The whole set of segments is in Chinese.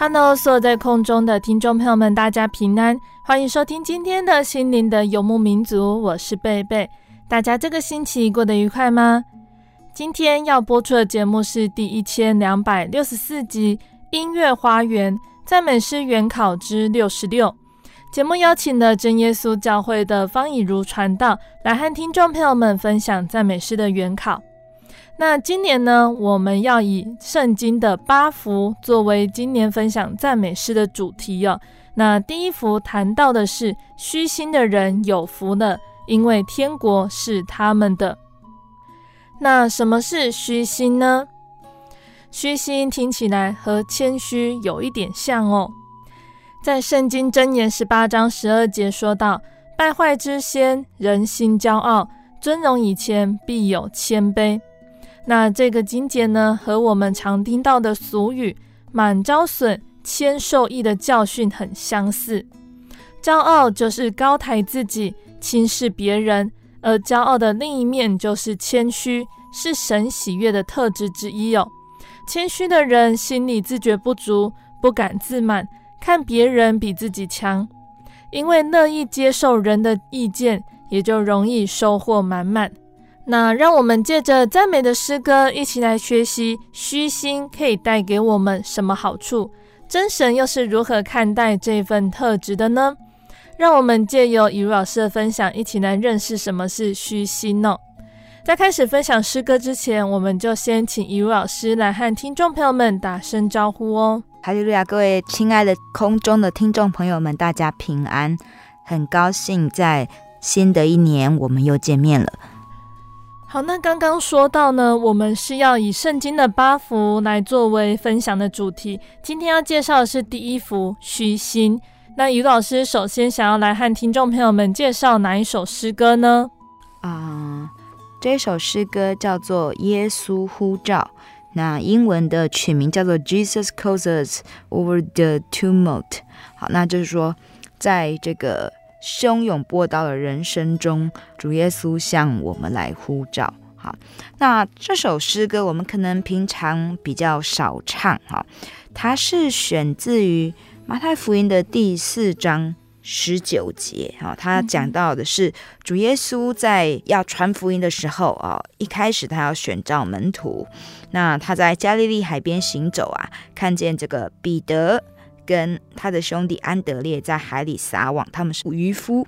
Hello，所有在空中的听众朋友们，大家平安，欢迎收听今天的心灵的游牧民族，我是贝贝。大家这个星期过得愉快吗？今天要播出的节目是第一千两百六十四集《音乐花园赞美诗原考之六十六》。节目邀请了真耶稣教会的方以如传道来和听众朋友们分享赞美诗的原考。那今年呢，我们要以圣经的八福作为今年分享赞美诗的主题哦。那第一福谈到的是虚心的人有福了，因为天国是他们的。那什么是虚心呢？虚心听起来和谦虚有一点像哦。在圣经箴言十八章十二节说道：「败坏之先，人心骄傲；尊荣以前，必有谦卑。」那这个金节呢，和我们常听到的俗语“满招损，谦受益”的教训很相似。骄傲就是高抬自己、轻视别人，而骄傲的另一面就是谦虚，是神喜悦的特质之一哦。谦虚的人心里自觉不足，不敢自满，看别人比自己强，因为乐意接受人的意见，也就容易收获满满。那让我们借着赞美的诗歌，一起来学习虚心可以带给我们什么好处？真神又是如何看待这份特质的呢？让我们借由以如老师的分享，一起来认识什么是虚心哦。在开始分享诗歌之前，我们就先请以如老师来和听众朋友们打声招呼哦。哈利路亚，各位亲爱的空中的听众朋友们，大家平安，很高兴在新的一年我们又见面了。好，那刚刚说到呢，我们是要以圣经的八福来作为分享的主题。今天要介绍的是第一幅虚心。那于老师首先想要来和听众朋友们介绍哪一首诗歌呢？啊、这首诗歌叫做《耶稣呼召》，那英文的曲名叫做《Jesus Calls Us Over the Tumult》。好，那就是说，在这个。汹涌波涛的人生中，主耶稣向我们来呼召。好，那这首诗歌我们可能平常比较少唱。哈，它是选自于马太福音的第四章十九节。哈，它讲到的是主耶稣在要传福音的时候啊，一开始他要选召门徒。那他在加利利海边行走啊，看见这个彼得。跟他的兄弟安德烈在海里撒网，他们是渔夫。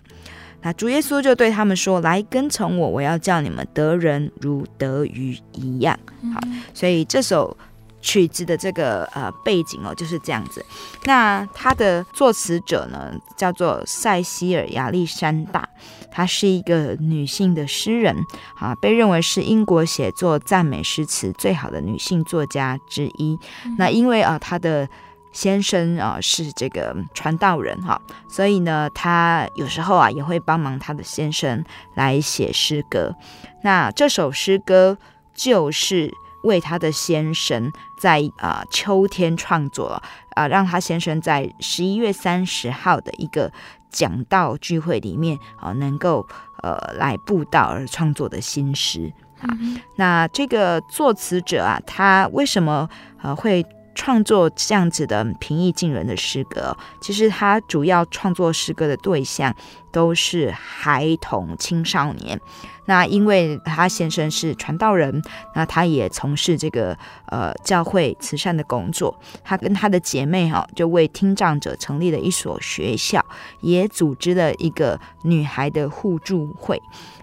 那主耶稣就对他们说：“来跟从我，我要叫你们得人如得鱼一样。”好，所以这首曲子的这个呃背景哦就是这样子。那他的作词者呢叫做塞西尔亚历山大，她是一个女性的诗人啊，被认为是英国写作赞美诗词最好的女性作家之一。那因为啊她的先生啊是这个传道人哈，所以呢，他有时候啊也会帮忙他的先生来写诗歌。那这首诗歌就是为他的先生在啊秋天创作啊，让他先生在十一月三十号的一个讲道聚会里面啊，能够呃来布道而创作的新诗啊。那这个作词者啊，他为什么呃会创作这样子的平易近人的诗歌？其实他主要创作诗歌的对象都是孩童青少年。那因为他先生是传道人，那他也从事这个呃教会慈善的工作。他跟他的姐妹哈、就为听障者成立了一所学校，也组织了一个女孩的互助会。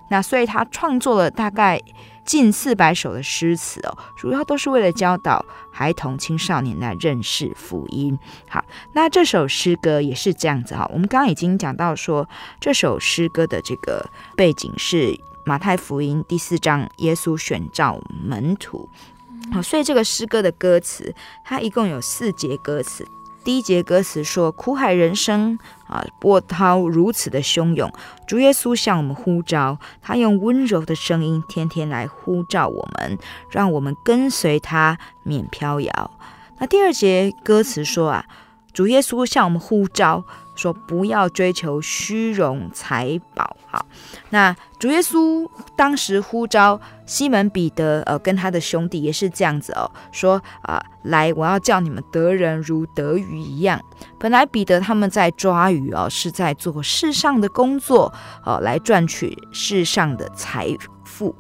那所以他创作了大概近四百首的诗词哦，主要都是为了教导孩童青少年来认识福音。好，那这首诗歌也是这样子哈。我们刚刚已经讲到说，这首诗歌的这个背景是。马太福音第四章，耶稣选召门徒。好，所以这个诗歌的歌词，它一共有四节歌词。第一节歌词说：“苦海人生啊，波涛如此的汹涌，主耶稣向我们呼召，他用温柔的声音，天天来呼召我们，让我们跟随他，免飘摇。”那第二节歌词说啊，主耶稣向我们呼召。说不要追求虚荣财宝，那主耶稣当时呼召西门彼得，呃，跟他的兄弟也是这样子哦，说啊、来，我要叫你们得人如得鱼一样。本来彼得他们在抓鱼哦，是在做世上的工作，哦，来赚取世上的财富。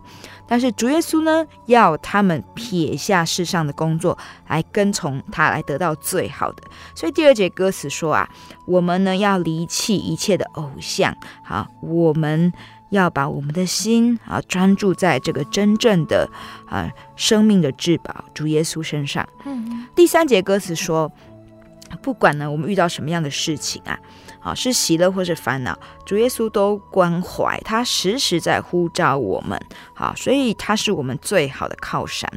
但是主耶稣呢，要他们撇下世上的工作，来跟从他，来得到最好的。所以第二节歌词说啊，我们呢要离弃一切的偶像，好，我们要把我们的心啊专注在这个真正的啊生命的至宝主耶稣身上。嗯，第三节歌词说，不管呢我们遇到什么样的事情啊。啊，是喜乐或是烦恼，主耶稣都关怀，他时时在呼召我们。好，所以他是我们最好的靠山。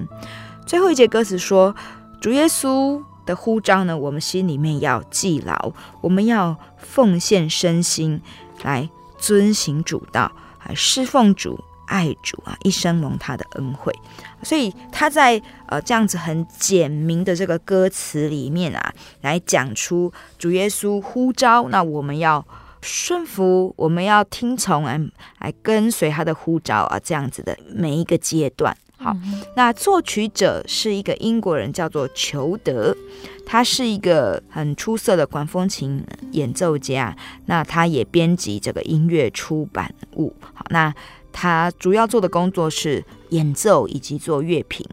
最后一节歌词说，主耶稣的呼召呢，我们心里面要记牢，我们要奉献身心来遵行主道，来侍奉主。爱主啊，一生蒙他的恩惠，所以他在呃这样子很简明的这个歌词里面啊，来讲出主耶稣呼召，那我们要顺服，我们要听从，来来跟随他的呼召啊，这样子的每一个阶段。好，那作曲者是一个英国人，叫做裘德，他是一个很出色的管风琴演奏家，那他也编辑这个音乐出版物。好，那。他主要做的工作是演奏以及做乐评。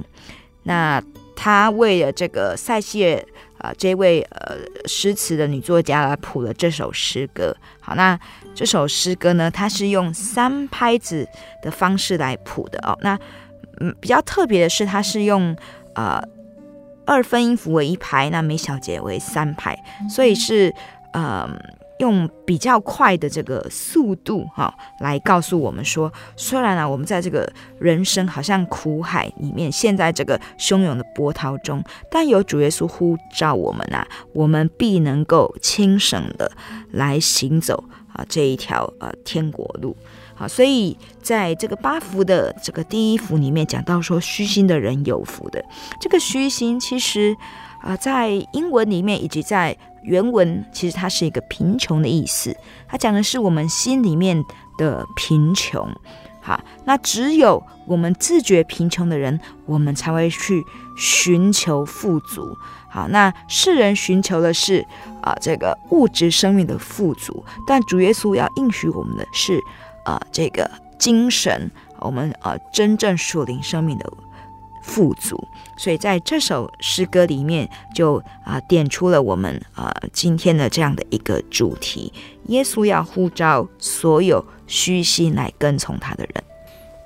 那他为了这个塞西尔啊、这位呃诗词的女作家来谱了这首诗歌。好，那这首诗歌呢，它是用三拍子的方式来谱的哦。那嗯，比较特别的是，它是用呃二分音符为一拍，那每小节为三拍，所以是呃。用比较快的这个速度哈，来告诉我们说，虽然啊，我们在这个人生好像苦海里面，陷在这个汹涌的波涛中，但有主耶稣呼召我们啊，我们必能够轻省的来行走啊这一条呃天国路。好，所以在这个八福的这个第一福里面讲到说，虚心的人有福的。这个虚心其实啊，在英文里面以及在原文其实它是一个贫穷的意思，它讲的是我们心里面的贫穷。好，那只有我们自觉贫穷的人，我们才会去寻求富足。好，那世人寻求的是啊这个物质生命的富足，但主耶稣要应许我们的是啊这个精神，我们啊真正属灵生命的。富足，所以在这首诗歌里面就啊、点出了我们啊、今天的这样的一个主题：耶稣要呼召所有虚心来跟从他的人。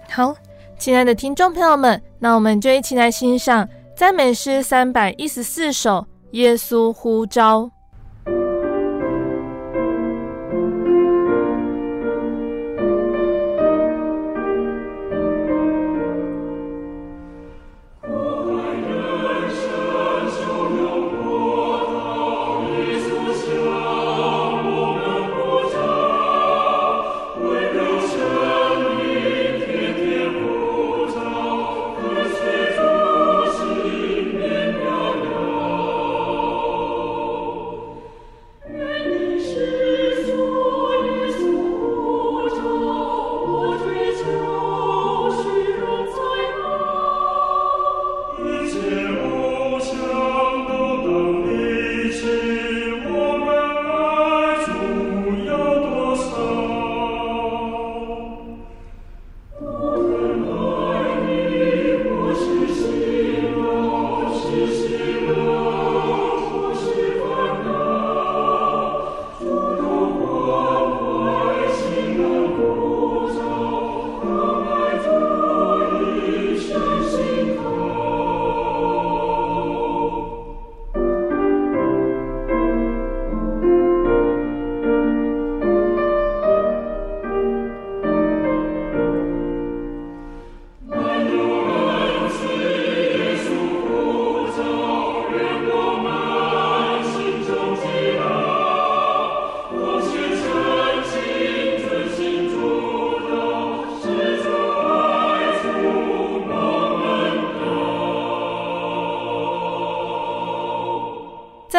好，亲爱的听众朋友们，那我们就一起来欣赏赞美诗三百一十四首《耶稣呼召》。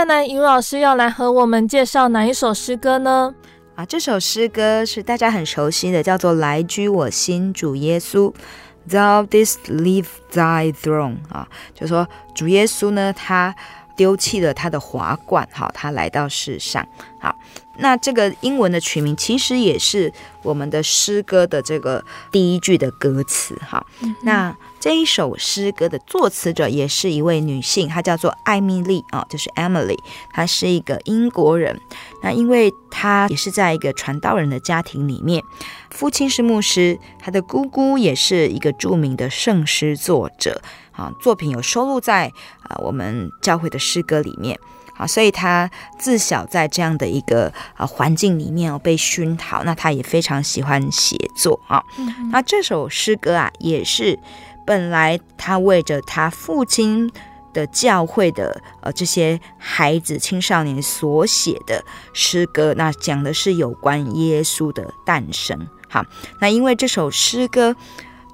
下来，尹老师要来和我们介绍哪一首诗歌呢？啊，这首诗歌是大家很熟悉的，叫做《来居我心主耶稣》，Thou didst leave thy throne 啊，就说主耶稣呢，他丢弃了他的华冠，好，他来到世上，好。那这个英文的曲名其实也是我们的诗歌的这个第一句的歌词哈。嗯、那这一首诗歌的作词者也是一位女性，她叫做艾米丽啊，就是 Emily，她是一个英国人。那因为她也是在一个传道人的家庭里面，父亲是牧师，她的姑姑也是一个著名的圣诗作者啊，作品有收录在啊我们教会的诗歌里面。好，所以他自小在这样的一个呃环境里面哦被熏陶，那他也非常喜欢写作啊。嗯、那这首诗歌啊，也是本来他为着他父亲的教会的呃这些孩子青少年所写的诗歌，那讲的是有关耶稣的诞生。好，那因为这首诗歌。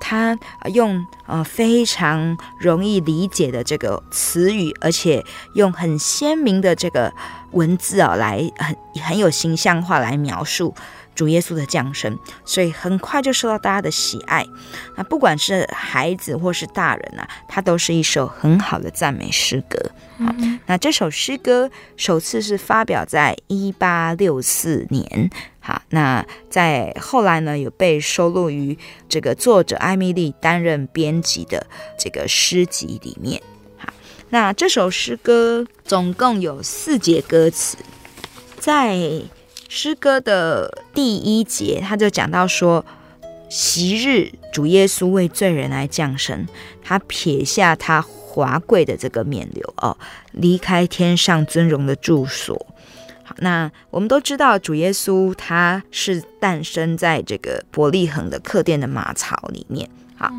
他用呃非常容易理解的这个词语，而且用很鲜明的这个文字啊，来很很有形象化来描述主耶稣的降生，所以很快就受到大家的喜爱。那不管是孩子或是大人啊，它都是一首很好的赞美诗歌。好，那这首诗歌首次是发表在一八六四年。好，那在后来呢，有被收录于这个作者艾米丽担任编辑的这个诗集里面。好，那这首诗歌总共有四节歌词，在诗歌的第一节，他就讲到说：昔日主耶稣为罪人来降生，他撇下他华贵的这个冕旒哦，离开天上尊荣的住所。好那我们都知道，主耶稣他是诞生在这个伯利恒的客店的马槽里面。好，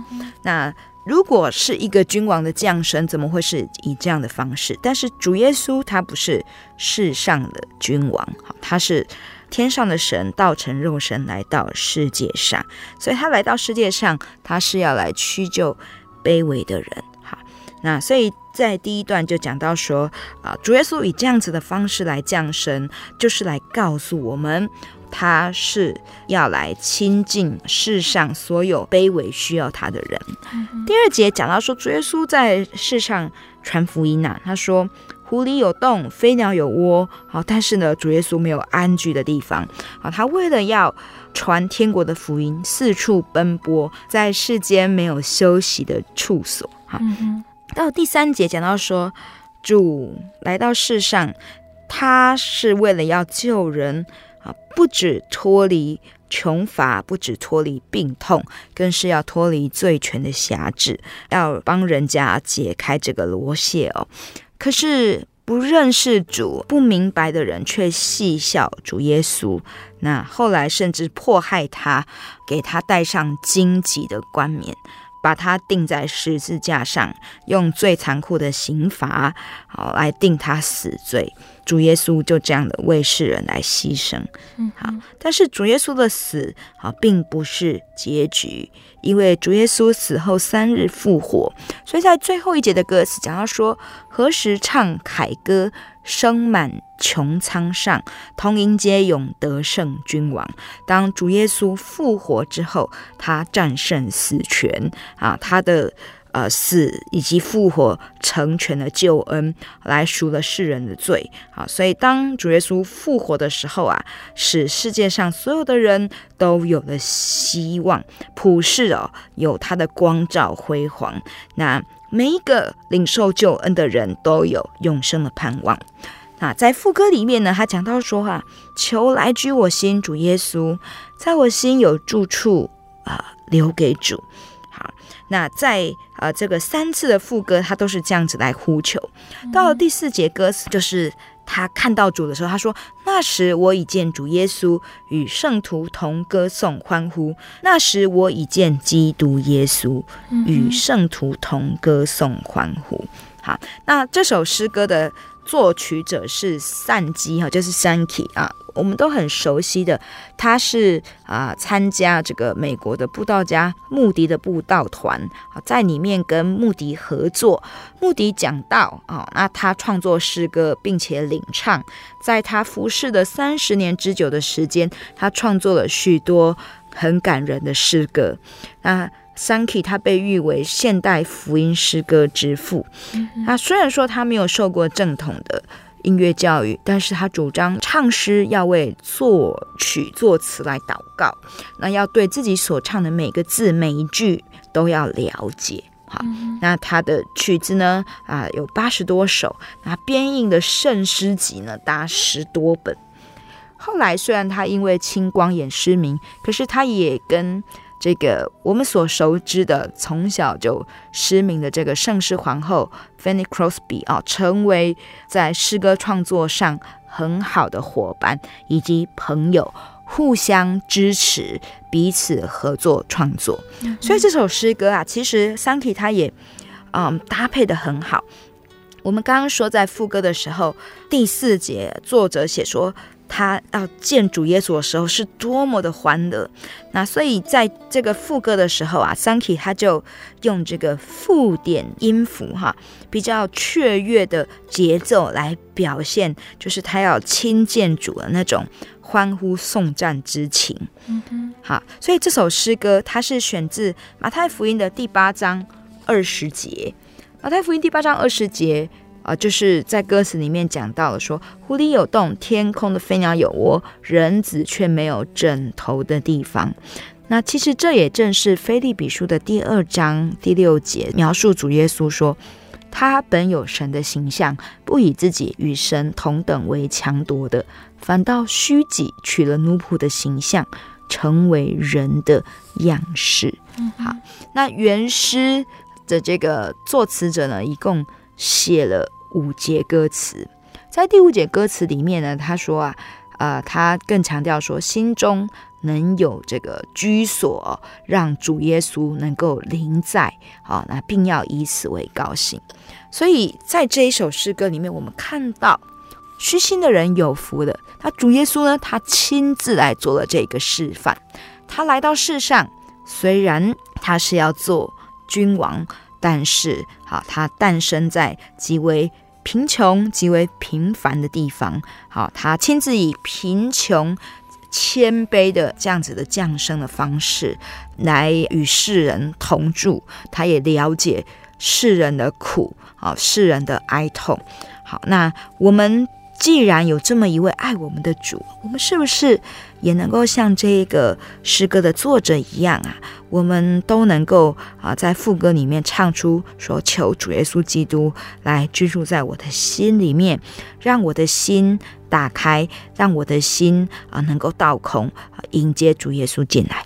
那如果是一个君王的降生，怎么会是以这样的方式？但是主耶稣他不是世上的君王，好，他是天上的神，道成肉身来到世界上，所以他来到世界上，他是要来屈就卑微的人。好，那所以。在第一段就讲到说，啊，主耶稣以这样子的方式来降生，就是来告诉我们，他是要来亲近世上所有卑微需要他的人。嗯、第二节讲到说，主耶稣在世上传福音呐、啊，他说，狐狸有洞，飞鸟有窝，好，但是呢，主耶稣没有安居的地方，好，他为了要传天国的福音，四处奔波，在世间没有休息的处所，哈。嗯到第三节讲到说，主来到世上，他是为了要救人啊，不止脱离穷乏，不止脱离病痛，更是要脱离罪权的辖制，要帮人家解开这个罗蝎哦。可是不认识主、不明白的人却戏笑主耶稣，那后来甚至迫害他，给他戴上荆棘的冠冕。把他钉在十字架上，用最残酷的刑罚，好来定他死罪。主耶稣就这样的为世人来牺牲，好，但是主耶稣的死，好，并不是结局，因为主耶稣死后三日复活，所以在最后一节的歌词讲到说：何时唱凯歌？声满穹苍上，同迎接永得胜君王。当主耶稣复活之后，他战胜死权啊，他的呃死以及复活成全了救恩，来赎了世人的罪。啊，所以当主耶稣复活的时候啊，使世界上所有的人都有了希望，普世哦有他的光照辉煌。那。每一个领受救恩的人都有永生的盼望。那在副歌里面呢，他讲到说：“哈，求来居我心，主耶稣，在我心有住处啊、呃，留给主。”好，那在呃这个三次的副歌，他都是这样子来呼求。到了第四节歌词，就是。他看到主的时候，他说：“那时我已见主耶稣与圣徒同歌颂欢呼。那时我已见基督耶稣与圣徒同歌颂欢呼。”好，那这首诗歌的作曲者是散基哈，就是 Sankey 啊，我们都很熟悉的。他是啊，参加这个美国的布道家穆迪的布道团啊，在里面跟穆迪合作，穆迪讲道啊，那他创作诗歌并且领唱，在他服侍的三十年之久的时间，他创作了许多很感人的诗歌。那 Sankey 他被誉为现代福音诗歌之父。他虽然说他没有受过正统的音乐教育，但是他主张唱诗要为作曲作词来祷告，那要对自己所唱的每个字每一句都要了解。好，那他的曲子呢啊有八十多首，那编印的圣诗集呢达十多本。后来虽然他因为青光眼失明，可是他也跟这个我们所熟知的从小就失明的这个圣诗皇后 Fanny Crosby 啊，成为在诗歌创作上很好的伙伴以及朋友，互相支持，彼此合作创作。所以这首诗歌啊，其实 Sankey 他也嗯搭配的很好。我们刚刚说在副歌的时候，第四节作者写说。他要见主耶稣的时候是多么的欢乐，那所以在这个副歌的时候啊，Sankey 他就用这个附点音符哈，比较雀跃的节奏来表现，就是他要亲见主的那种欢呼颂赞之情。嗯哼，好，所以这首诗歌它是选自马太福音的第八章二十节，马太福音第八章二十节。啊，就是在歌词里面讲到了说，湖里有洞，天空的飞鸟有窝，人子却没有枕头的地方。那其实这也正是菲利比书的第二章第六节描述主耶稣说，他本有神的形象，不以自己与神同等为强夺的，反倒虚己，取了奴仆的形象，成为人的样式。好，那原诗的这个作词者呢，一共写了。五节歌词，在第五节歌词里面呢，他说啊，呃，他更强调说，心中能有这个居所，让主耶稣能够临在，好，那并要以此为高兴。所以在这一首诗歌里面，我们看到虚心的人有福的。那主耶稣呢，他亲自来做了这个示范。他来到世上，虽然他是要做君王。但是，好，他诞生在极为贫穷、极为平凡的地方。好，他亲自以贫穷、谦卑的这样子的降生的方式，来与世人同住。他也了解世人的苦，好，世人的哀痛。好，那我们。既然有这么一位爱我们的主，我们是不是也能够像这个诗歌的作者一样啊？我们都能够啊，在副歌里面唱出说：“求主耶稣基督来居住在我的心里面，让我的心打开，让我的心啊能够倒空，迎接主耶稣进来。”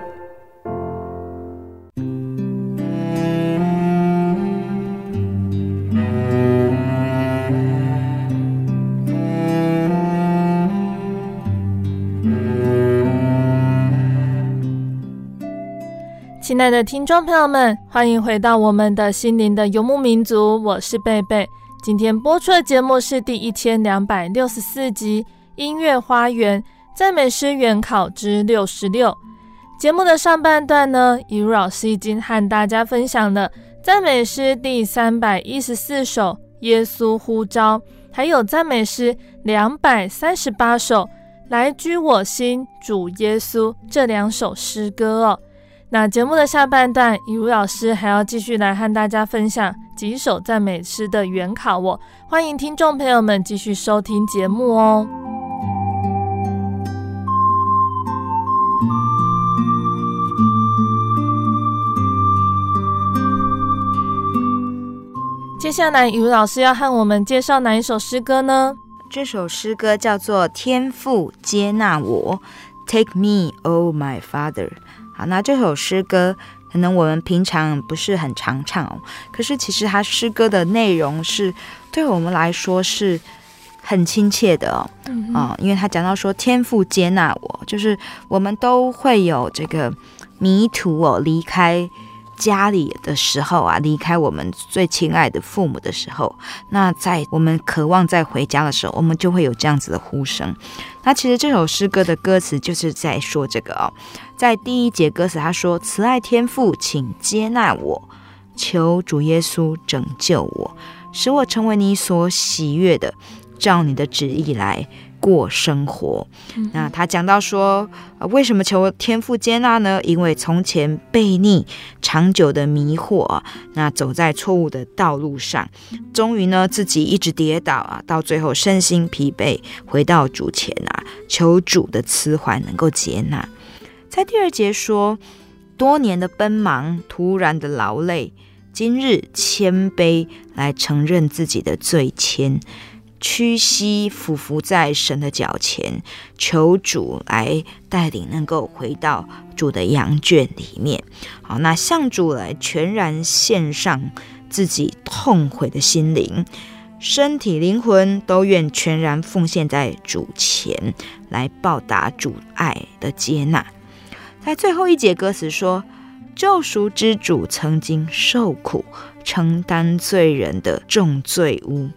亲爱的听众朋友们，欢迎回到我们的心灵的游牧民族，我是贝贝。今天播出的节目是第一千两百六十四集《音乐花园赞美诗原考之六十六》。节目的上半段呢，以如老师已经和大家分享了赞美诗第三百一十四首《耶稣呼召》，还有赞美诗两百三十八首《来居我心主耶稣》这两首诗歌哦。那节目的下半段，以如老师还要继续来和大家分享几首赞美诗的原考哦。欢迎听众朋友们继续收听节目哦。接下来，雨老师要和我们介绍哪一首诗歌呢？这首诗歌叫做《天父接纳我》，Take me, oh my Father。好，那这首诗歌可能我们平常不是很常唱哦，可是其实它诗歌的内容是对我们来说是很亲切的哦，嗯、哦，因为他讲到说天父接纳我，就是我们都会有这个迷途哦，离开。家里的时候啊，离开我们最亲爱的父母的时候，那在我们渴望再回家的时候，我们就会有这样子的呼声。那其实这首诗歌的歌词就是在说这个哦，在第一节歌词他说：“慈爱天父，请接纳我，求主耶稣拯救我，使我成为你所喜悦的，照你的旨意来。”过生活，那他讲到说，为什么求天父接纳呢？因为从前悖逆、长久的迷惑，那走在错误的道路上，终于呢自己一直跌倒啊，到最后身心疲惫，回到主前啊，求主的慈怀能够接纳。在第二节说，多年的奔忙，突然的劳累，今日谦卑来承认自己的罪愆。屈膝俯伏在神的脚前，求主来带领，能够回到主的羊圈里面。好，那向主来全然献上自己痛悔的心灵，身体灵魂都愿全然奉献在主前，来报答主爱的接纳。在最后一节歌词说：“救赎之主曾经受苦，承担罪人的重罪污。”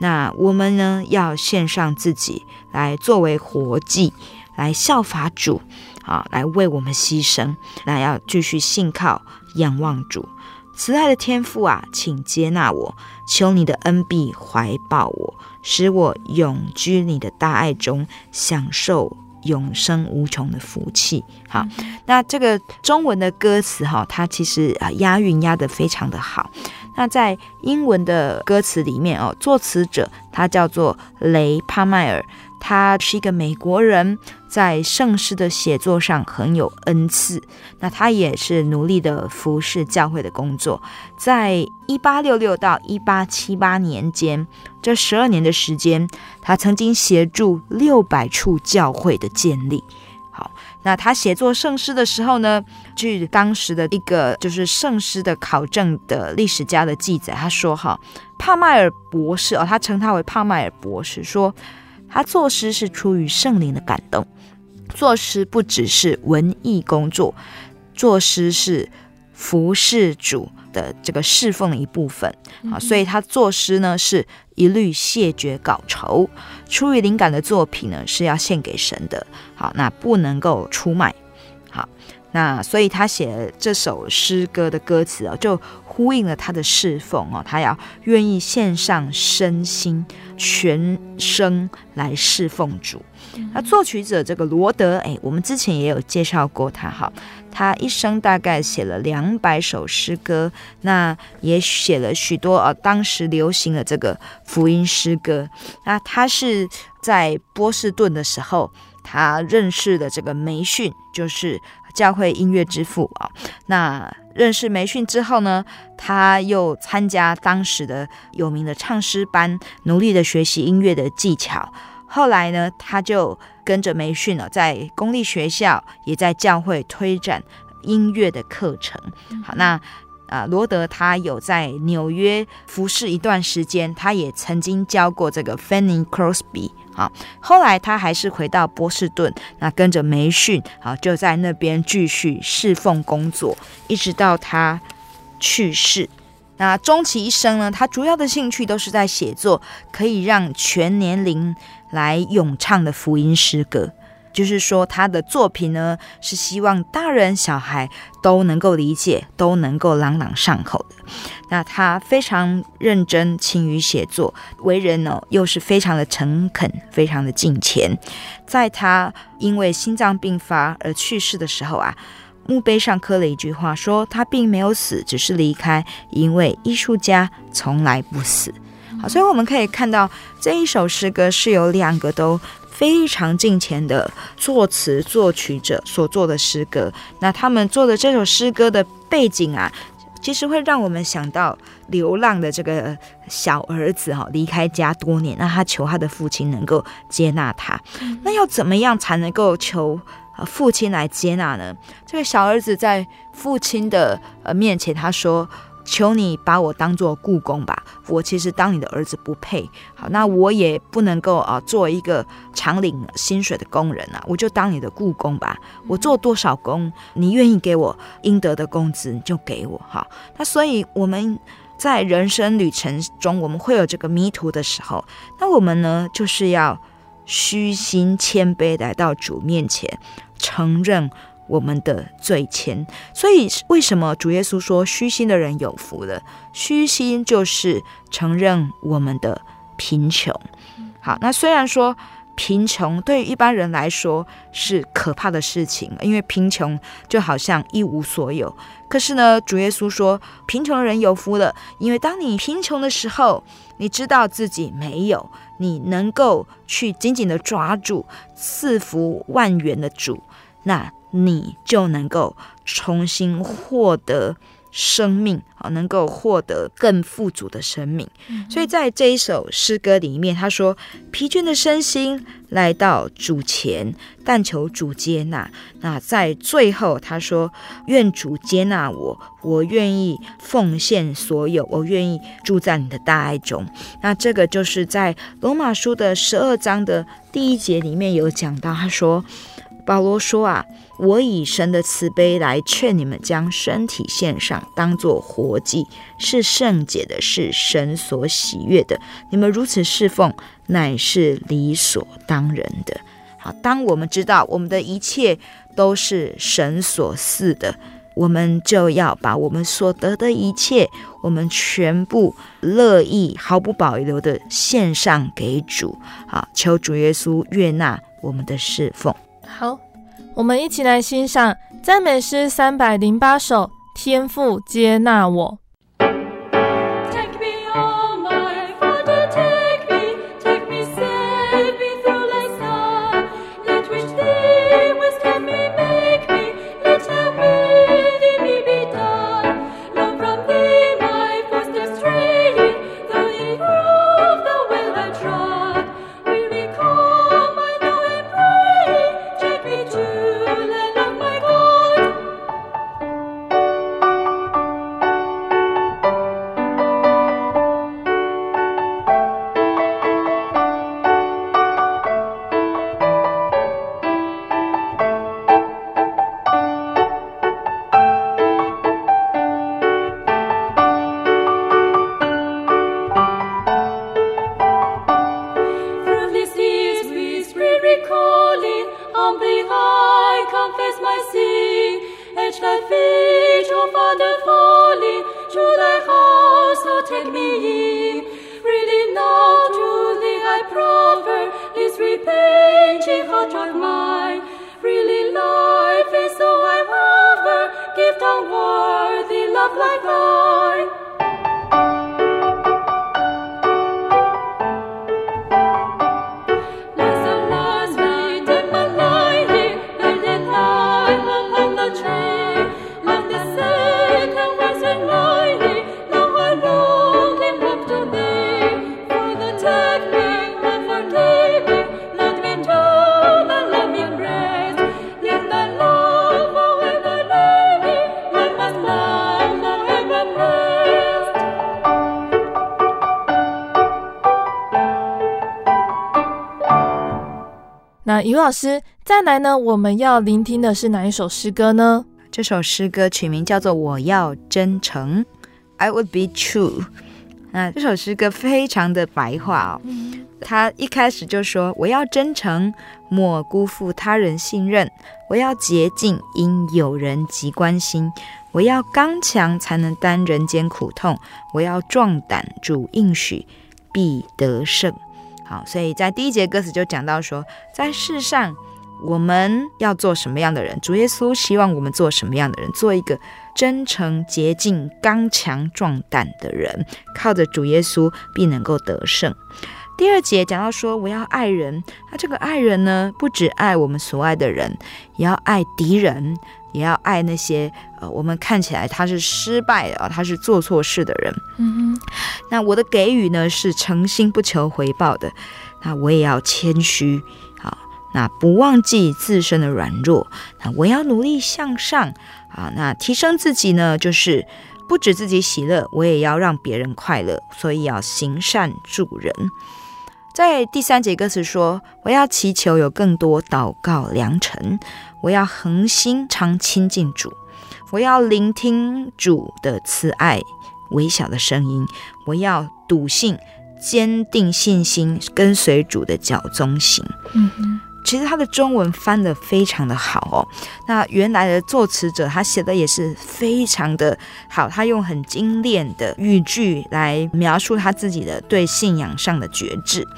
那我们呢，要献上自己来作为活祭，来效法主啊，来为我们牺牲。那要继续信靠、仰望主，慈爱的天父啊，请接纳我，求你的恩庇怀抱我，使我永居你的大爱中，享受永生无穷的福气。好，那这个中文的歌词哈，它其实啊押韵押得非常的好。那在英文的歌词里面哦，作词者他叫做雷帕迈尔，他是一个美国人，在圣诗的写作上很有恩赐。那他也是努力的服侍教会的工作，在一八六六到一八七八年间，这十二年的时间，他曾经协助六百处教会的建立。好。那他写作圣诗的时候呢，据当时的一个就是圣诗的考证的历史家的记载，他说：“哈，帕麦尔博士哦，他称他为帕麦尔博士，说他作诗是出于圣灵的感动，作诗不只是文艺工作，作诗是服侍主的这个侍奉的一部分。啊，所以他作诗呢是一律谢绝稿酬，出于灵感的作品呢是要献给神的，好，那不能够出卖，好，那所以他写这首诗歌的歌词哦，就呼应了他的侍奉哦，他要愿意献上身心全生来侍奉主。那作曲者这个罗德，哎，我们之前也有介绍过他哈。他一生大概写了两百首诗歌，那也写了许多呃当时流行的这个福音诗歌。那他是在波士顿的时候，他认识的这个梅逊，就是教会音乐之父啊。那认识梅逊之后呢，他又参加当时的有名的唱诗班，努力的学习音乐的技巧。后来呢，他就跟着梅逊了，在公立学校也在教会推展音乐的课程。好，那啊，罗德他有在纽约服侍一段时间，他也曾经教过这个 Fanny Crosby。好，后来他还是回到波士顿，那跟着梅逊，好，就在那边继续侍奉工作，一直到他去世。那终其一生呢，他主要的兴趣都是在写作，可以让全年龄来咏唱的福音诗歌。就是说，他的作品呢，是希望大人小孩都能够理解，都能够朗朗上口的。那他非常认真，勤于写作，为人呢又是非常的诚恳，非常的敬虔。在他因为心脏病发而去世的时候啊。墓碑上刻了一句话，说他并没有死，只是离开，因为艺术家从来不死。好，所以我们可以看到这一首诗歌是由两个都非常近前的作词作曲者所做的诗歌。那他们做的这首诗歌的背景啊，其实会让我们想到流浪的这个小儿子哈，离开家多年，那他求他的父亲能够接纳他。那要怎么样才能够求？父亲来接纳呢？这个小儿子在父亲的呃面前，他说：“求你把我当做雇工吧，我其实当你的儿子不配。好，那我也不能够啊做一个常领薪水的工人啊，我就当你的雇工吧。我做多少工，你愿意给我应得的工资，你就给我。好，那所以我们在人生旅程中，我们会有这个迷途的时候，那我们呢，就是要虚心谦卑来到主面前。”承认我们的罪愆，所以为什么主耶稣说虚心的人有福了？虚心就是承认我们的贫穷。好，那虽然说贫穷对于一般人来说是可怕的事情，因为贫穷就好像一无所有。可是呢，主耶稣说贫穷的人有福了，因为当你贫穷的时候，你知道自己没有，你能够去紧紧的抓住赐福万元的主。那你就能够重新获得生命啊，能够获得更富足的生命。所以在这一首诗歌里面，他说：“疲倦的身心来到主前，但求主接纳。”那在最后，他说：“愿主接纳我，我愿意奉献所有，我愿意住在你的大爱中。”那这个就是在罗马书的十二章的第一节里面有讲到，他说。保罗说啊，我以神的慈悲来劝你们，将身体献上，当作活祭，是圣洁的，是神所喜悦的。你们如此侍奉，乃是理所当然的。好，当我们知道我们的一切都是神所赐的，我们就要把我们所得的一切，我们全部乐意毫不保留的献上给主。好，求主耶稣悦纳我们的侍奉。好，我们一起来欣赏赞美诗三百零八首《天赋接纳我》。fate, your father falling, thy house, also take me in? Really now, truly I proffer, this repenting heart of mine. 老师，再来呢，我们要聆听的是哪一首诗歌呢？这首诗歌取名叫做《我要真诚》，I would be true。那这首诗歌非常的白话哦，他一开始就说：“我要真诚，莫辜负他人信任；我要洁净，因有人即关心；我要刚强，才能担人间苦痛；我要壮胆，主应许必得胜。”好，所以在第一节歌词就讲到说，在世上。我们要做什么样的人？主耶稣希望我们做什么样的人？做一个真诚、洁净、刚强、壮胆的人，靠着主耶稣必能够得胜。第二节讲到说，我要爱人。那这个爱人呢，不只爱我们所爱的人，也要爱敌人，也要爱那些呃，我们看起来他是失败的，他是做错事的人。嗯哼。那我的给予呢，是诚心不求回报的。那我也要谦虚啊。那不忘记自身的软弱，那我要努力向上啊！那提升自己呢，就是不止自己喜乐，我也要让别人快乐，所以要行善助人。在第三节歌词说，我要祈求有更多祷告良辰，我要恒心常亲近主，我要聆听主的慈爱微小的声音，我要笃信坚定信心，跟随主的脚踪行。嗯哼。其实他的中文翻得非常的好哦。那原来的作词者他写的也是非常的好，他用很精炼的语句来描述他自己的对信仰上的觉知。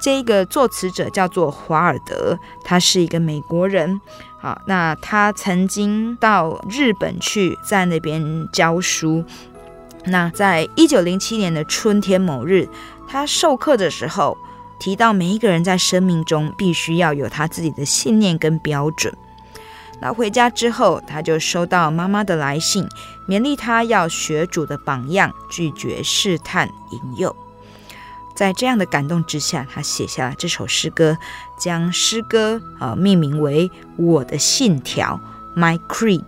这一个作词者叫做华尔德，他是一个美国人。好，那他曾经到日本去，在那边教书。那在一九零七年的春天某日，他授课的时候。提到每一个人在生命中必须要有他自己的信念跟标准。那回家之后，他就收到妈妈的来信，勉励他要学主的榜样，拒绝试探引诱。在这样的感动之下，他写下了这首诗歌，将诗歌啊命名为《我的信条》（My Creed）。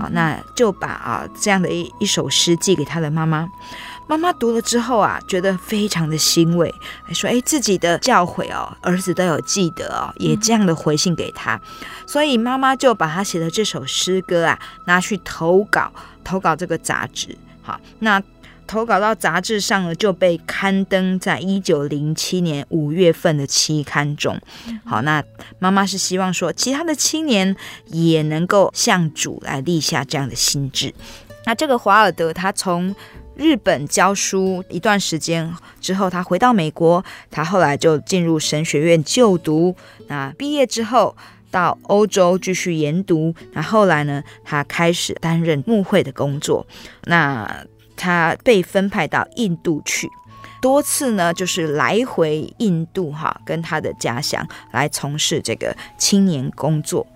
好，那就把啊这样的一一首诗寄给他的妈妈。妈妈读了之后啊，觉得非常的欣慰，还说：“哎，自己的教诲哦，儿子都有记得哦，也这样的回信给他。”所以妈妈就把他写的这首诗歌啊，拿去投稿，投稿这个杂志。好，那投稿到杂志上呢，就被刊登在一九零七年五月份的期刊中。好，那妈妈是希望说，其他的青年也能够向主来立下这样的心志。那这个华尔德，他从日本教书一段时间之后，他回到美国，他后来就进入神学院就读。那毕业之后到欧洲继续研读。那后来呢，他开始担任牧会的工作。那他被分派到印度去，多次呢就是来回印度哈，跟他的家乡来从事这个青年工作。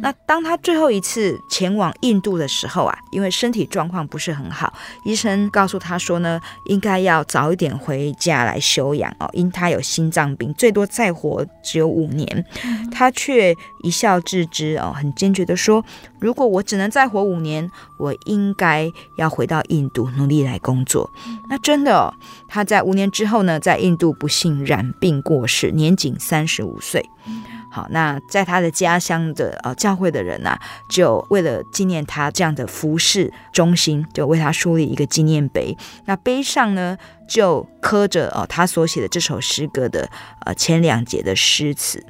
那当他最后一次前往印度的时候啊，因为身体状况不是很好，医生告诉他说呢，应该要早一点回家来休养哦，因他有心脏病，最多再活只有五年。他却一笑置之哦，很坚决的说，如果我只能再活五年，我应该要回到印度努力来工作。那真的哦，他在五年之后呢，在印度不幸染病过世，年仅三十五岁。好，那在他的家乡的呃教会的人呐、啊，就为了纪念他这样的服饰中心，就为他树立一个纪念碑。那碑上呢，就刻着哦他所写的这首诗歌的呃前两节的诗词。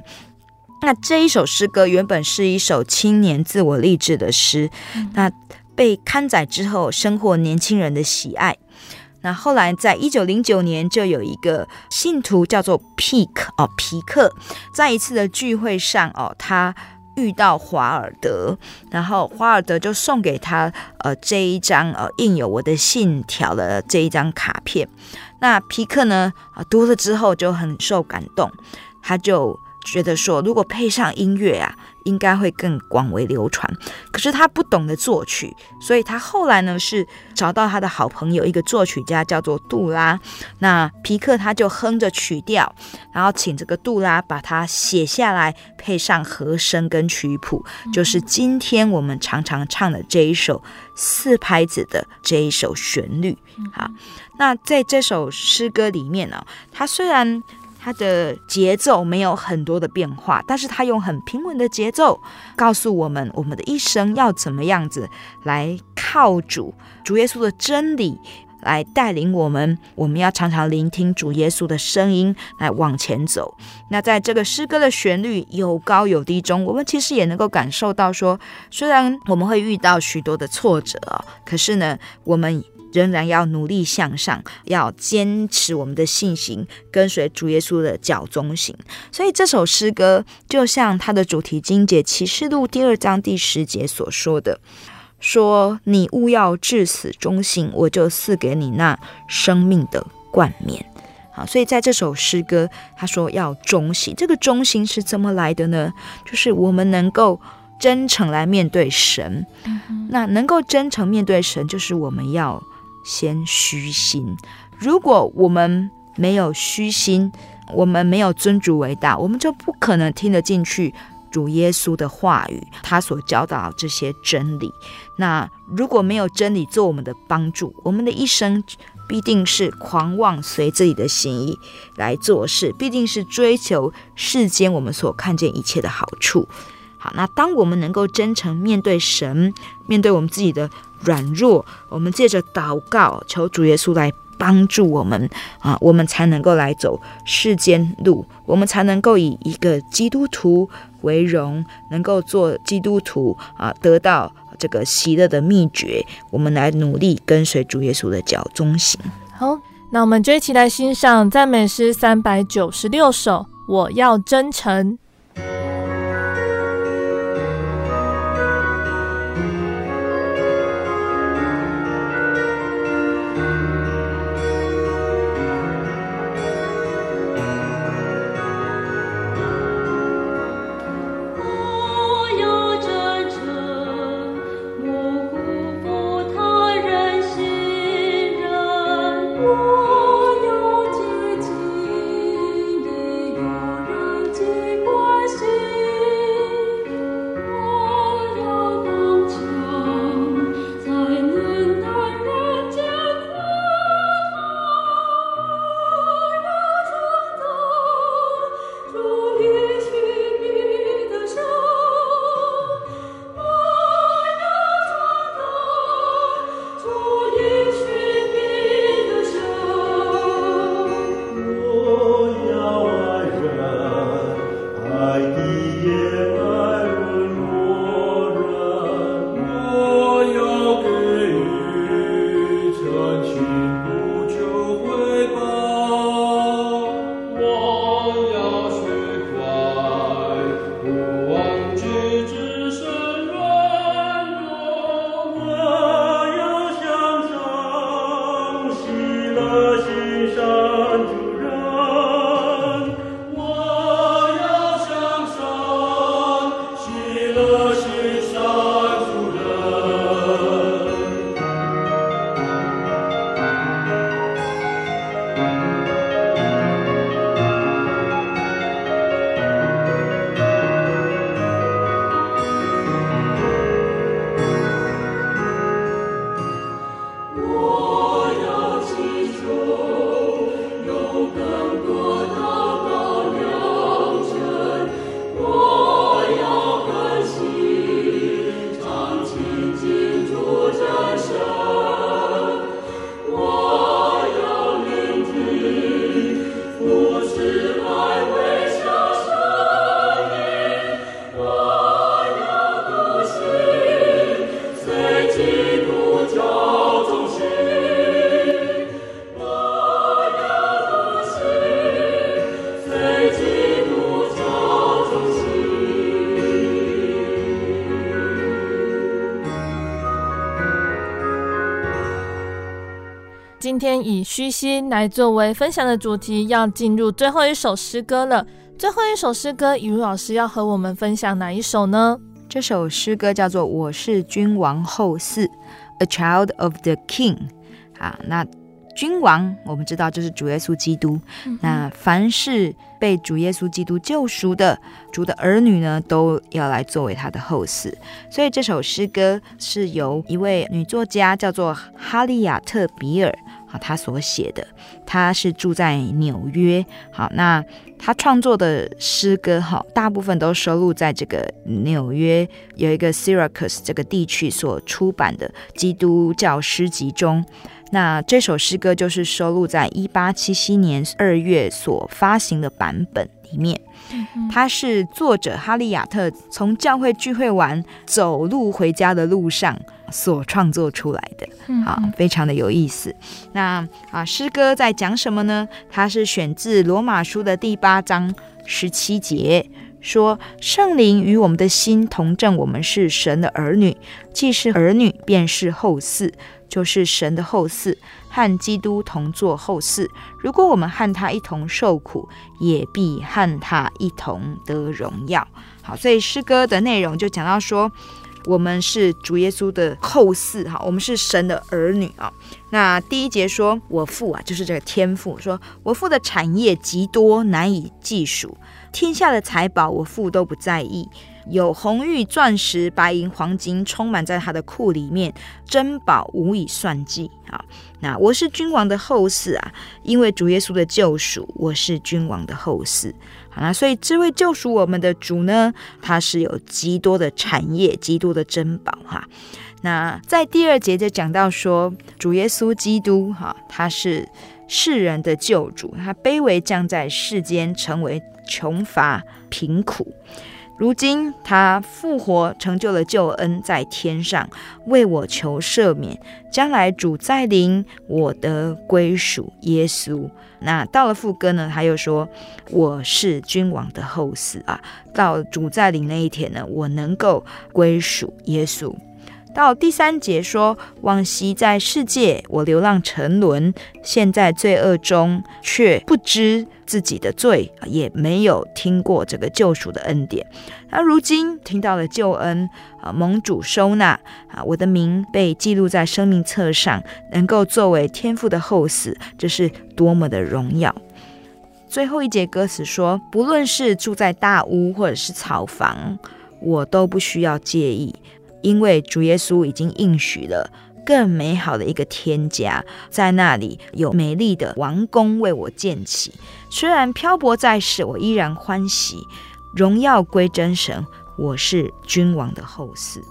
那这一首诗歌原本是一首青年自我励志的诗，那被刊载之后，深获年轻人的喜爱。那后来，在一九零九年，就有一个信徒叫做皮克哦，皮克，在一次的聚会上哦，他遇到华尔德，然后华尔德就送给他呃这一张呃印有我的信条的这一张卡片。那皮克呢啊读了之后就很受感动，他就觉得说，如果配上音乐啊。应该会更广为流传，可是他不懂得作曲，所以他后来呢是找到他的好朋友一个作曲家叫做杜拉，那皮克他就哼着曲调，然后请这个杜拉把它写下来，配上和声跟曲谱，就是今天我们常常唱的这一首四拍子的这一首旋律。好，那在这首诗歌里面呢，他虽然。它的节奏没有很多的变化，但是它用很平稳的节奏告诉我们，我们的一生要怎么样子来靠主主耶稣的真理来带领我们。我们要常常聆听主耶稣的声音来往前走。那在这个诗歌的旋律有高有低中，我们其实也能够感受到说，虽然我们会遇到许多的挫折，可是呢，我们。仍然要努力向上，要坚持我们的信心，跟随主耶稣的脚踪行。所以这首诗歌就像它的主题经节启示录第二章第十节所说的：“说你勿要至死忠心，我就赐给你那生命的冠冕。”好，所以在这首诗歌，他说要忠心。这个忠心是怎么来的呢？就是我们能够真诚来面对神。那能够真诚面对神，就是我们要。先虚心。如果我们没有虚心，我们没有尊主为大，我们就不可能听得进去主耶稣的话语，他所教导这些真理。那如果没有真理做我们的帮助，我们的一生必定是狂妄随自己的心意来做事，必定是追求世间我们所看见一切的好处。那当我们能够真诚面对神，面对我们自己的。软弱，我们借着祷告求主耶稣来帮助我们啊，我们才能够来走世间路，我们才能够以一个基督徒为荣，能够做基督徒啊，得到这个喜乐的秘诀。我们来努力跟随主耶稣的脚踪行。好，那我们就一起来欣赏赞美诗三百九十六首，我要真诚。今天以虚心来作为分享的主题，要进入最后一首诗歌了。最后一首诗歌，以如老师要和我们分享哪一首呢？这首诗歌叫做《我是君王后嗣》，A Child of the King。啊，那君王我们知道就是主耶稣基督。嗯、那凡是被主耶稣基督救赎的主的儿女呢，都要来作为他的后嗣。所以这首诗歌是由一位女作家叫做哈利亚特比尔。他所写的，他是住在纽约。好，那他创作的诗歌哈，大部分都收录在这个纽约有一个 Syracuse 这个地区所出版的基督教诗集中。那这首诗歌就是收录在一八七七年二月所发行的版本里面。它是作者哈利亚特从教会聚会完走路回家的路上所创作出来的，啊，非常的有意思。那啊，诗歌在讲什么呢？它是选自罗马书的第八章十七节，说圣灵与我们的心同证，我们是神的儿女，既是儿女，便是后嗣。就是神的后嗣，和基督同作后嗣。如果我们和他一同受苦，也必和他一同得荣耀。好，所以诗歌的内容就讲到说，我们是主耶稣的后嗣，哈，我们是神的儿女啊。那第一节说，我父啊，就是这个天父，说我父的产业极多，难以计数，天下的财宝，我父都不在意。有红玉、钻石、白银、黄金，充满在他的库里面，珍宝无以算计啊！那我是君王的后嗣啊，因为主耶稣的救赎，我是君王的后嗣。好，那所以这位救赎我们的主呢，他是有极多的产业、极多的珍宝哈。那在第二节就讲到说，主耶稣基督哈，他是世人的救主，他卑微降在世间，成为穷乏贫苦。如今他复活，成就了救恩，在天上为我求赦免。将来主再临，我得归属耶稣。那到了副歌呢，他又说：“我是君王的后嗣啊，到主再临那一天呢，我能够归属耶稣。”到第三节说：“往昔在世界，我流浪沉沦，现在罪恶中，却不知自己的罪，也没有听过这个救赎的恩典。那如今听到了救恩，啊，蒙主收纳，啊，我的名被记录在生命册上，能够作为天父的后嗣，这是多么的荣耀！”最后一节歌词说：“不论是住在大屋或者是草房，我都不需要介意。”因为主耶稣已经应许了更美好的一个天家，在那里有美丽的王宫为我建起。虽然漂泊在世，我依然欢喜。荣耀归真神，我是君王的后嗣。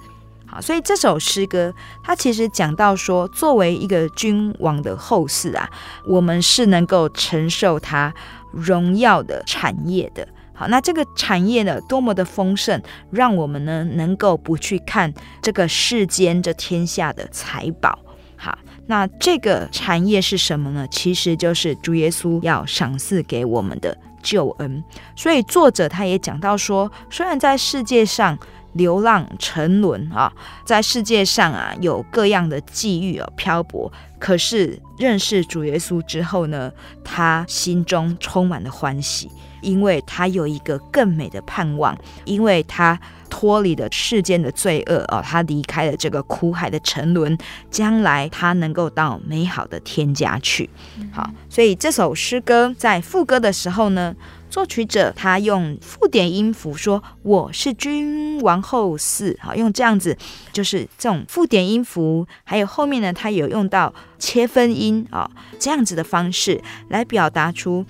好，所以这首诗歌它其实讲到说，作为一个君王的后嗣啊，我们是能够承受他荣耀的产业的。好，那这个产业呢，多么的丰盛，让我们呢能够不去看这个世间这天下的财宝。好，那这个产业是什么呢？其实就是主耶稣要赏赐给我们的救恩。所以作者他也讲到说，虽然在世界上流浪沉沦啊，在世界上啊有各样的际遇啊漂泊，可是认识主耶稣之后呢，他心中充满了欢喜。因为他有一个更美的盼望，因为他脱离了世间的罪恶哦，他离开了这个苦海的沉沦，将来他能够到美好的天家去。好，所以这首诗歌在副歌的时候呢，作曲者他用附点音符说：“我是君王后嗣。”好，用这样子就是这种附点音符，还有后面呢，他有用到切分音啊，这样子的方式来表达出。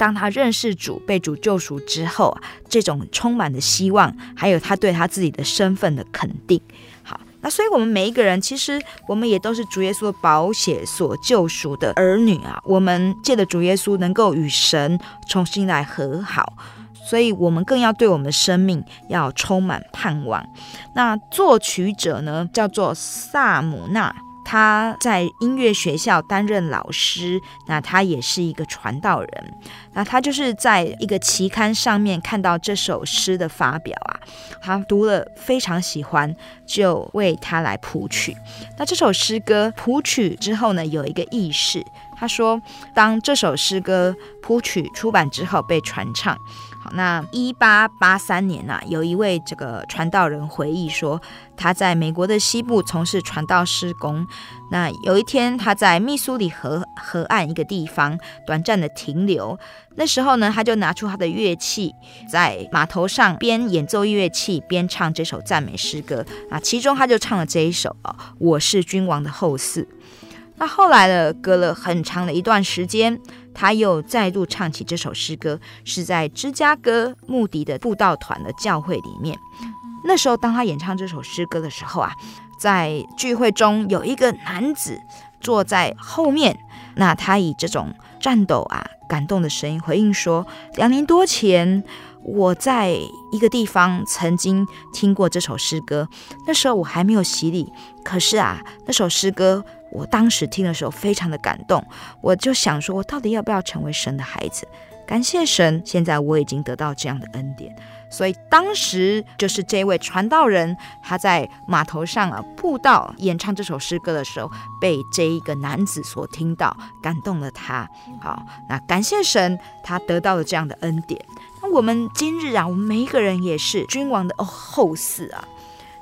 当他认识主、被主救赎之后，这种充满的希望，还有他对他自己的身份的肯定。好，那所以我们每一个人，其实我们也都是主耶稣的宝血所救赎的儿女啊。我们借着主耶稣，能够与神重新来和好，所以我们更要对我们的生命要充满盼望。那作曲者呢，叫做萨姆纳。他在音乐学校担任老师，那他也是一个传道人。那他就是在一个期刊上面看到这首诗的发表啊，他读了非常喜欢，就为他来谱曲。那这首诗歌谱曲之后呢，有一个軼事，他说，当这首诗歌谱曲出版之后被传唱。那一八八三年呐、啊，有一位这个传道人回忆说，他在美国的西部从事传道施工。那有一天，他在密苏里河河岸一个地方短暂的停留。那时候呢，他就拿出他的乐器，在码头上边演奏乐器边唱这首赞美诗歌啊。其中他就唱了这一首啊，我是君王的后嗣。那后来呢，隔了很长的一段时间，他又再度唱起这首诗歌，是在芝加哥穆迪的布道团的教会里面。那时候，当他演唱这首诗歌的时候啊，在聚会中有一个男子坐在后面，那他以这种颤抖啊、感动的声音回应说：“两年多前，我在一个地方曾经听过这首诗歌，那时候我还没有洗礼，可是啊，那首诗歌我当时听的时候非常的感动，我就想说，我到底要不要成为神的孩子？感谢神，现在我已经得到这样的恩典。”所以当时就是这位传道人，他在码头上啊布道演唱这首诗歌的时候，被这一个男子所听到，感动了他。好，那感谢神，他得到了这样的恩典。那我们今日啊，我们每一个人也是君王的哦后嗣啊。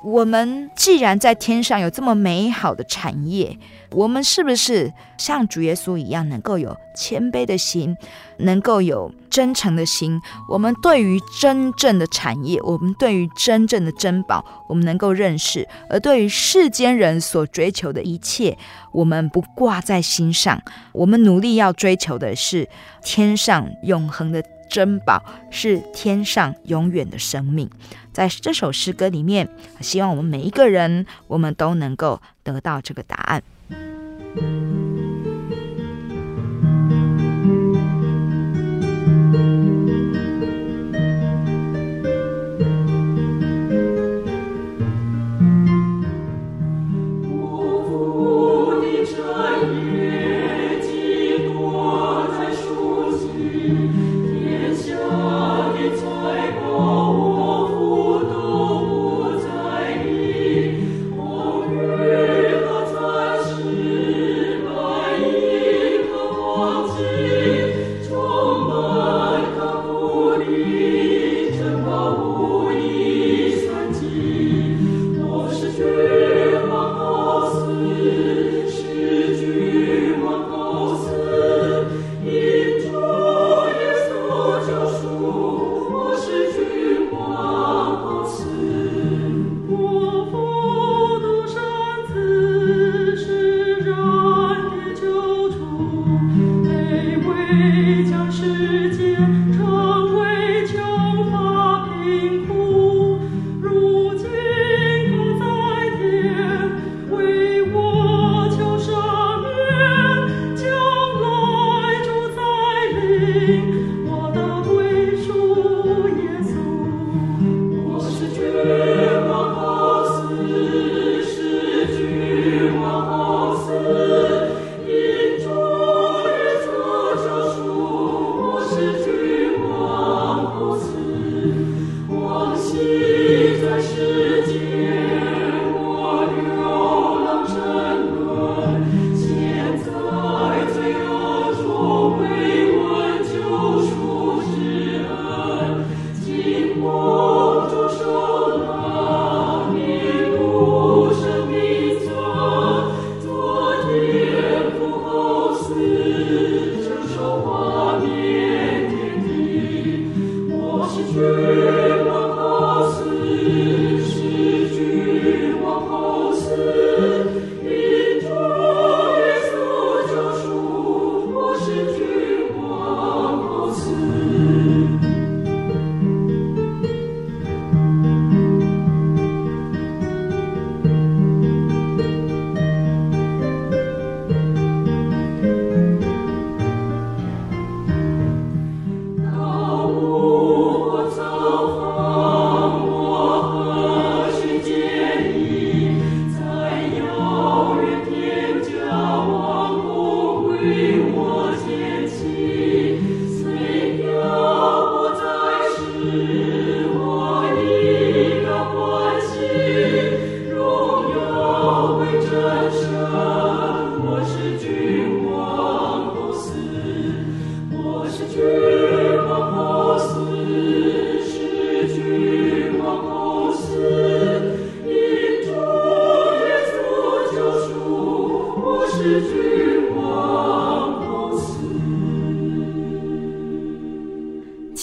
我们既然在天上有这么美好的产业，我们是不是像主耶稣一样，能够有谦卑的心，能够有真诚的心？我们对于真正的产业，我们对于真正的珍宝，我们能够认识；而对于世间人所追求的一切，我们不挂在心上。我们努力要追求的是天上永恒的珍宝，是天上永远的生命。在这首诗歌里面，希望我们每一个人，我们都能够得到这个答案。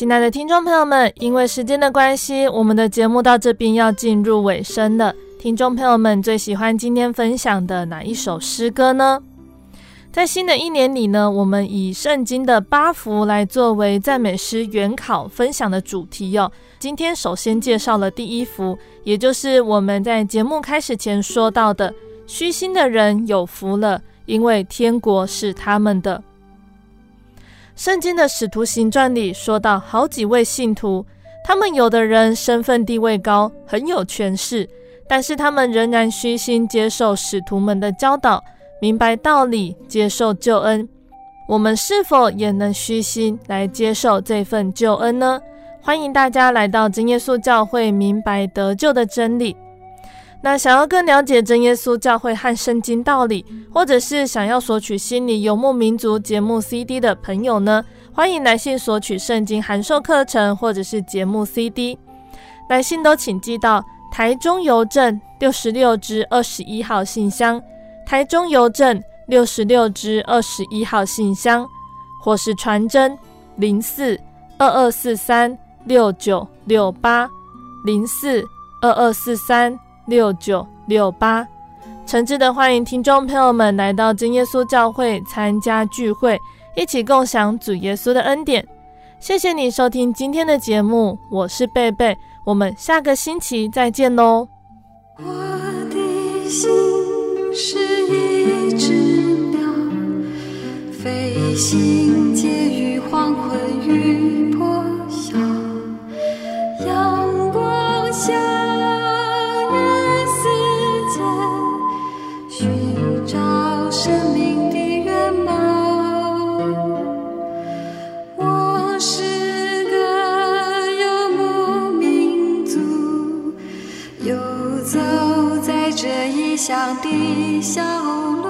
亲爱的听众朋友们，因为时间的关系，我们的节目到这边要进入尾声了。听众朋友们最喜欢今天分享的哪一首诗歌呢？在新的一年里呢，我们以圣经的八幅来作为赞美诗原考分享的主题哦。今天首先介绍了第一幅，也就是我们在节目开始前说到的：虚心的人有福了，因为天国是他们的。圣经的使徒行传里说到好几位信徒，他们有的人身份地位高，很有权势，但是他们仍然虚心接受使徒们的教导，明白道理，接受救恩。我们是否也能虚心来接受这份救恩呢？欢迎大家来到真耶稣教会，明白得救的真理。那想要更了解真耶稣教会和圣经道理，或者是想要索取心理游牧民族节目 CD 的朋友呢，欢迎来信索取圣经函授课程或者是节目 CD。来信都请寄到台中邮政六十六支二十一号信箱，台中邮政六十六支二十一号信箱，或是传真零四二二四三六九六八零四二二四三。六九六八，诚挚的欢迎听众朋友们来到真耶稣教会参加聚会，一起共享主耶稣的恩典。谢谢你收听今天的节目，我是贝贝，我们下个星期再见喽。我的心是一只鸟，飞行介于黄昏与破晓，阳光下。乡的小路，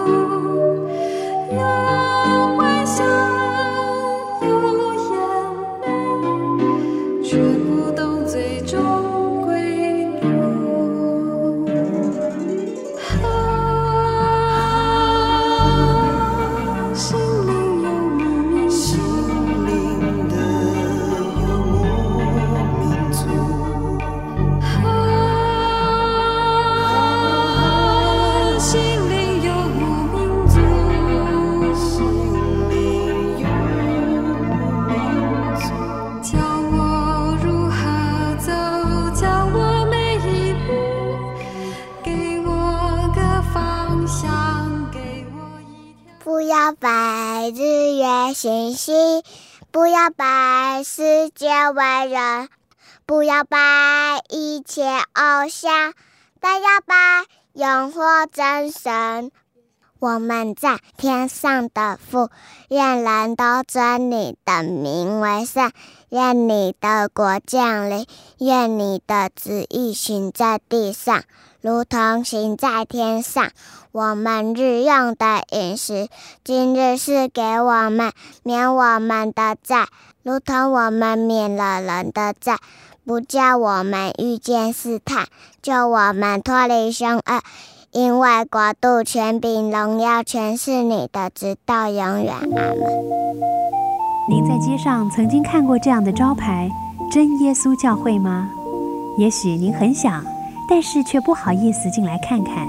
拜世界为人，不要拜一切偶像，但要拜永活真神。我们在天上的父，愿人都尊你的名为圣，愿你的国降临，愿你的旨意行在地上，如同行在天上。我们日用的饮食，今日是给我们，免我们的债，如同我们免了人的债，不叫我们遇见试探，救我们脱离凶恶。因为国度、权柄、荣耀，全是你的，直到永远。阿门。您在街上曾经看过这样的招牌“真耶稣教会”吗？也许您很想，但是却不好意思进来看看。